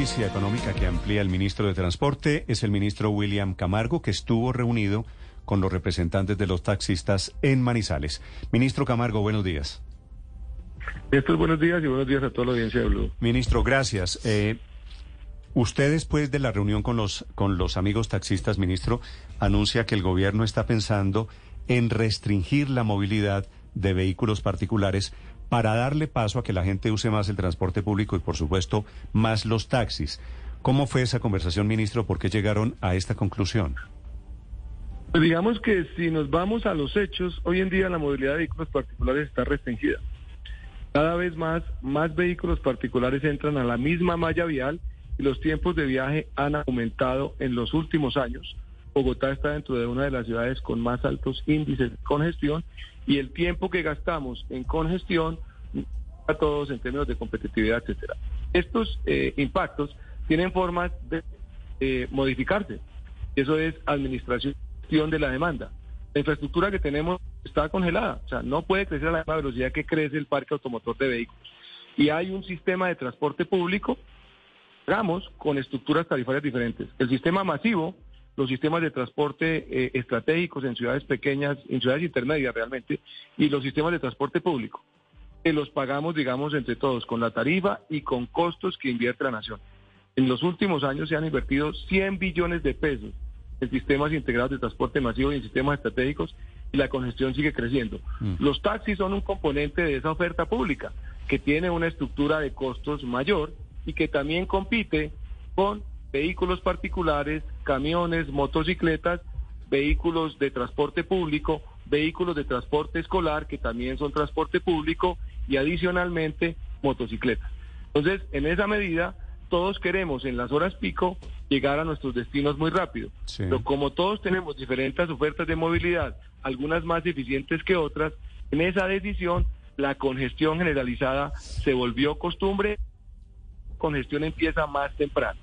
noticia económica que amplía el ministro de Transporte es el ministro William Camargo, que estuvo reunido con los representantes de los taxistas en Manizales. Ministro Camargo, buenos días. Estos buenos días y buenos días a toda la audiencia de Blue. Ministro, gracias. Eh, usted después de la reunión con los, con los amigos taxistas, ministro, anuncia que el gobierno está pensando en restringir la movilidad de vehículos particulares para darle paso a que la gente use más el transporte público y, por supuesto, más los taxis. ¿Cómo fue esa conversación, ministro? ¿Por qué llegaron a esta conclusión? Pues digamos que si nos vamos a los hechos, hoy en día la movilidad de vehículos particulares está restringida. Cada vez más, más vehículos particulares entran a la misma malla vial y los tiempos de viaje han aumentado en los últimos años. Bogotá está dentro de una de las ciudades con más altos índices de congestión y el tiempo que gastamos en congestión a todos en términos de competitividad, etcétera. Estos eh, impactos tienen formas de eh, modificarse. Eso es administración de la demanda. La infraestructura que tenemos está congelada, o sea, no puede crecer a la misma velocidad que crece el parque automotor de vehículos. Y hay un sistema de transporte público, digamos, con estructuras tarifarias diferentes. El sistema masivo los sistemas de transporte eh, estratégicos en ciudades pequeñas, en ciudades intermedias realmente, y los sistemas de transporte público, que los pagamos, digamos, entre todos, con la tarifa y con costos que invierte la nación. En los últimos años se han invertido 100 billones de pesos en sistemas integrados de transporte masivo y en sistemas estratégicos y la congestión sigue creciendo. Mm. Los taxis son un componente de esa oferta pública que tiene una estructura de costos mayor y que también compite con vehículos particulares, camiones, motocicletas, vehículos de transporte público, vehículos de transporte escolar, que también son transporte público, y adicionalmente motocicletas. Entonces, en esa medida, todos queremos en las horas pico llegar a nuestros destinos muy rápido. Pero como todos tenemos diferentes ofertas de movilidad, algunas más eficientes que otras, en esa decisión la congestión generalizada se volvió costumbre, congestión empieza más temprano.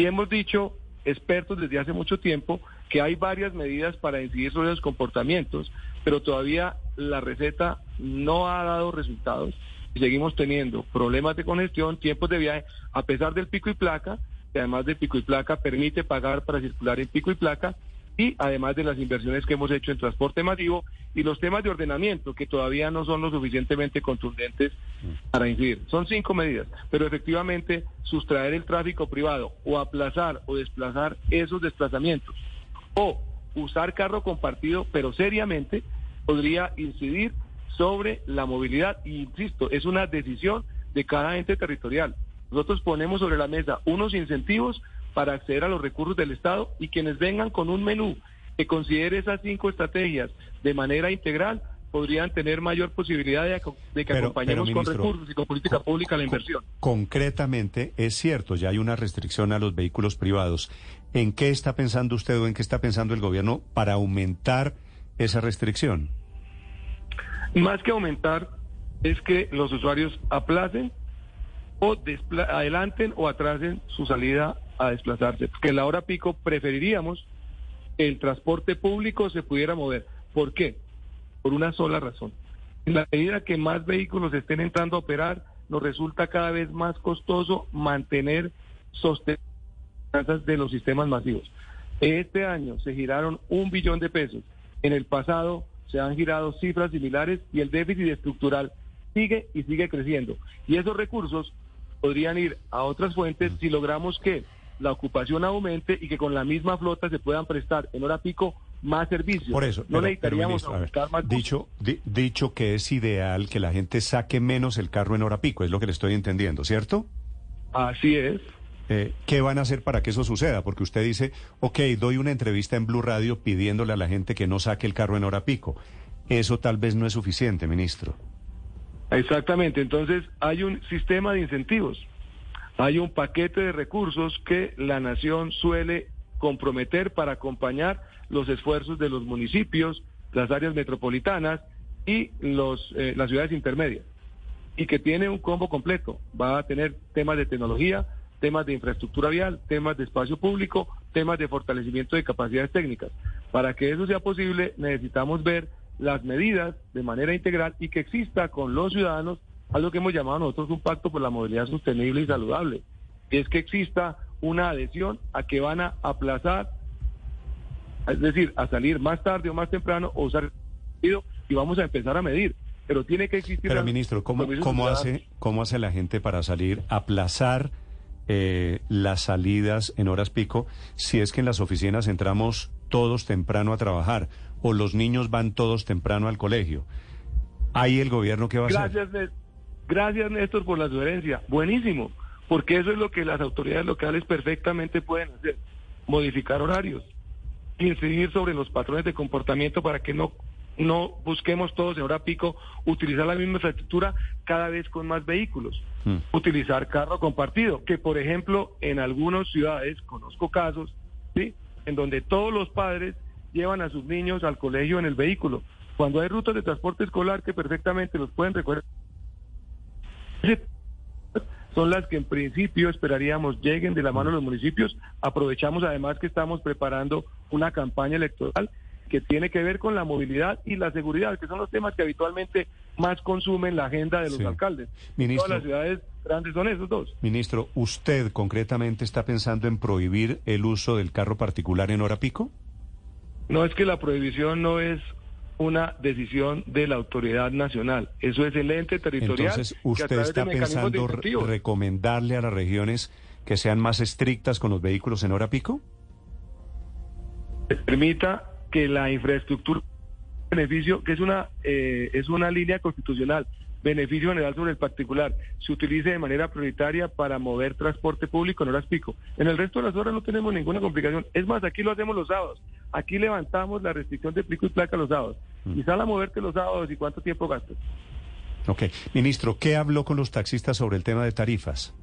Y hemos dicho, expertos desde hace mucho tiempo, que hay varias medidas para incidir sobre los comportamientos, pero todavía la receta no ha dado resultados y seguimos teniendo problemas de congestión, tiempos de viaje, a pesar del pico y placa, que además del pico y placa permite pagar para circular en pico y placa, y además de las inversiones que hemos hecho en transporte masivo y los temas de ordenamiento que todavía no son lo suficientemente contundentes para incidir. Son cinco medidas, pero efectivamente sustraer el tráfico privado o aplazar o desplazar esos desplazamientos o usar carro compartido, pero seriamente podría incidir sobre la movilidad. Y insisto, es una decisión de cada ente territorial. Nosotros ponemos sobre la mesa unos incentivos para acceder a los recursos del Estado y quienes vengan con un menú que considere esas cinco estrategias de manera integral podrían tener mayor posibilidad de, que acompañemos con recursos y con política pública la inversión. Concretamente, es cierto, ya hay una restricción a los vehículos privados. ¿En qué está pensando usted o en qué está pensando el gobierno para aumentar esa restricción? Más que aumentar, es que los usuarios aplacen o adelanten o atrasen su salida a desplazarse. Porque en la hora pico preferiríamos que el transporte público se pudiera mover. ¿Por qué? Por una sola razón. En la medida que más vehículos estén entrando a operar, nos resulta cada vez más costoso mantener sostenidas de los sistemas masivos. Este año se giraron un billón de pesos. En el pasado se han girado cifras similares y el déficit estructural sigue y sigue creciendo. Y esos recursos podrían ir a otras fuentes si logramos que la ocupación aumente y que con la misma flota se puedan prestar en hora pico más servicios. Por eso, no necesitaríamos más dicho, dicho que es ideal que la gente saque menos el carro en hora pico, es lo que le estoy entendiendo, ¿cierto? Así es. Eh, ¿Qué van a hacer para que eso suceda? Porque usted dice, ok, doy una entrevista en Blue Radio pidiéndole a la gente que no saque el carro en hora pico. Eso tal vez no es suficiente, ministro. Exactamente, entonces hay un sistema de incentivos hay un paquete de recursos que la nación suele comprometer para acompañar los esfuerzos de los municipios, las áreas metropolitanas y los, eh, las ciudades intermedias. Y que tiene un combo completo. Va a tener temas de tecnología, temas de infraestructura vial, temas de espacio público, temas de fortalecimiento de capacidades técnicas. Para que eso sea posible, necesitamos ver las medidas de manera integral y que exista con los ciudadanos algo que hemos llamado nosotros un pacto por la movilidad sostenible y saludable. es que exista una adhesión a que van a aplazar, es decir, a salir más tarde o más temprano o usar y vamos a empezar a medir. Pero tiene que existir... Pero, ministro, ¿cómo, cómo hace, ¿cómo hace la gente para salir, aplazar eh, las salidas en horas pico si es que en las oficinas entramos todos temprano a trabajar o los niños van todos temprano al colegio? ¿Ahí el gobierno qué va a hacer? Gracias, Néstor, por la sugerencia. Buenísimo, porque eso es lo que las autoridades locales perfectamente pueden hacer. Modificar horarios, incidir sobre los patrones de comportamiento para que no no busquemos todos en hora pico utilizar la misma infraestructura cada vez con más vehículos. Hmm. Utilizar carro compartido, que por ejemplo en algunas ciudades, conozco casos, ¿sí? en donde todos los padres llevan a sus niños al colegio en el vehículo. Cuando hay rutas de transporte escolar que perfectamente los pueden recorrer, son las que en principio esperaríamos lleguen de la mano de los municipios. Aprovechamos además que estamos preparando una campaña electoral que tiene que ver con la movilidad y la seguridad, que son los temas que habitualmente más consumen la agenda de los alcaldes. Ministro, Todas las ciudades grandes son esos dos. Ministro, ¿usted concretamente está pensando en prohibir el uso del carro particular en hora pico? No, es que la prohibición no es una decisión de la autoridad nacional. Eso es el ente territorial. Entonces, ¿usted está pensando recomendarle a las regiones que sean más estrictas con los vehículos en hora pico? Permita que la infraestructura beneficio, que es una, eh, es una línea constitucional, beneficio general sobre el particular, se utilice de manera prioritaria para mover transporte público en horas pico. En el resto de las horas no tenemos ninguna complicación. Es más, aquí lo hacemos los sábados. Aquí levantamos la restricción de pico y placa los sábados. Y sale a moverte los sábados y cuánto tiempo gastas. Ok. Ministro, ¿qué habló con los taxistas sobre el tema de tarifas?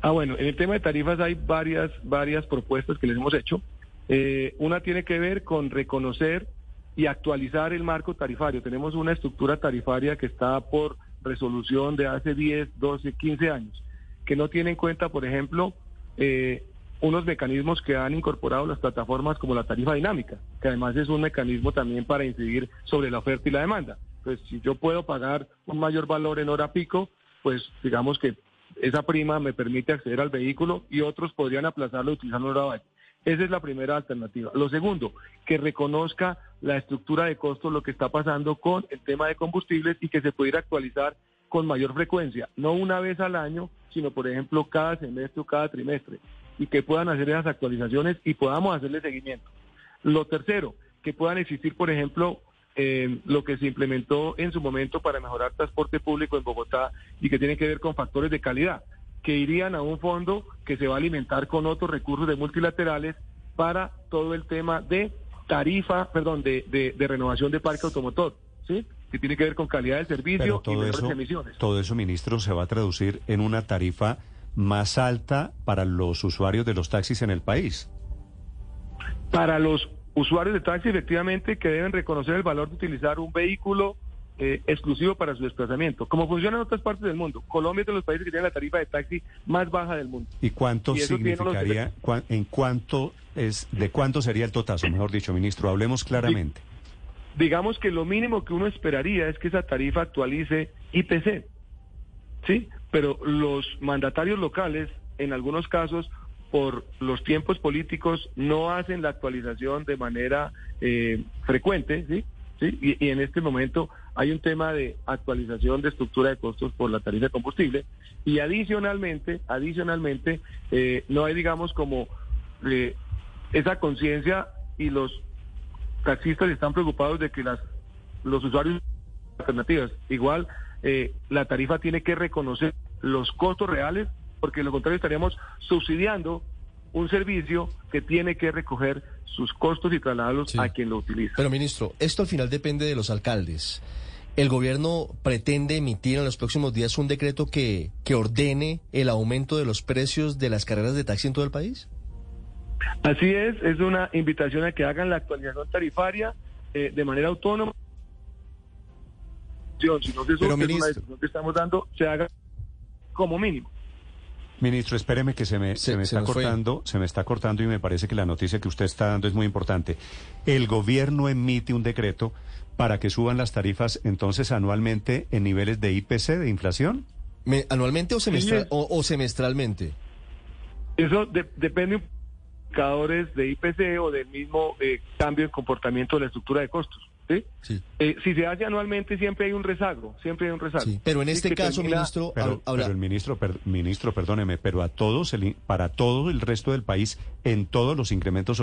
Ah, bueno, en el tema de tarifas hay varias, varias propuestas que les hemos hecho. Eh, una tiene que ver con reconocer y actualizar el marco tarifario. Tenemos una estructura tarifaria que está por resolución de hace 10, 12, 15 años, que no tiene en cuenta, por ejemplo, eh, unos mecanismos que han incorporado las plataformas como la tarifa dinámica, que además es un mecanismo también para incidir sobre la oferta y la demanda. Pues si yo puedo pagar un mayor valor en hora pico, pues digamos que esa prima me permite acceder al vehículo y otros podrían aplazarlo utilizando hora valle. Esa es la primera alternativa. Lo segundo, que reconozca la estructura de costos, lo que está pasando con el tema de combustibles y que se pudiera actualizar con mayor frecuencia, no una vez al año, sino por ejemplo cada semestre o cada trimestre, y que puedan hacer esas actualizaciones y podamos hacerle seguimiento. Lo tercero, que puedan existir, por ejemplo, eh, lo que se implementó en su momento para mejorar transporte público en Bogotá y que tiene que ver con factores de calidad que irían a un fondo que se va a alimentar con otros recursos de multilaterales para todo el tema de tarifa, perdón, de, de, renovación de parque automotor, ¿sí? Que tiene que ver con calidad del servicio todo y eso, emisiones. Todo eso, ministro, se va a traducir en una tarifa más alta para los usuarios de los taxis en el país. Para los usuarios de taxi, efectivamente, que deben reconocer el valor de utilizar un vehículo eh, exclusivo para su desplazamiento, como funciona en otras partes del mundo. Colombia es de los países que tiene la tarifa de taxi más baja del mundo. ¿Y cuánto significaría, en cuánto es, de cuánto sería el totazo, mejor dicho, ministro? Hablemos claramente. Digamos que lo mínimo que uno esperaría es que esa tarifa actualice IPC, ¿sí? Pero los mandatarios locales, en algunos casos, por los tiempos políticos, no hacen la actualización de manera eh, frecuente, ¿sí? Y, en este momento hay un tema de actualización de estructura de costos por la tarifa de combustible y adicionalmente, adicionalmente, eh, no hay, digamos, como eh, esa conciencia y los taxistas están preocupados de que las los usuarios alternativas. Igual, eh, la tarifa tiene que reconocer los costos reales, porque de lo contrario estaríamos subsidiando un servicio que tiene que recoger sus costos y trasladarlos a quien lo utiliza. Pero ministro, esto al final depende de los alcaldes. ¿El gobierno pretende emitir en los próximos días un decreto que, que ordene el aumento de los precios de las carreras de taxi en todo el país? Así es, es una invitación a que hagan la actualización tarifaria eh, de manera autónoma. Si no se Pero, ministro, que estamos dando, se haga como mínimo. Ministro, espéreme que se me, se, me está cortando, se me está cortando y me parece que la noticia que usted está dando es muy importante. El gobierno emite un decreto para que suban las tarifas entonces anualmente en niveles de IPC, de inflación. ¿Anualmente o, semestral, o, semestralmente? Eso de- depende de indicadores de IPC o del mismo eh, cambio de comportamiento de la estructura de costos. ¿Sí? Sí. Eh, si se hace anualmente siempre hay un rezago, siempre hay un rezago. Sí, pero en este caso, termina- ministro, Pero, hab- habla- pero el ministro, per- ministro, perdóneme, pero a todos, el, para todo el resto del país, en todos los incrementos son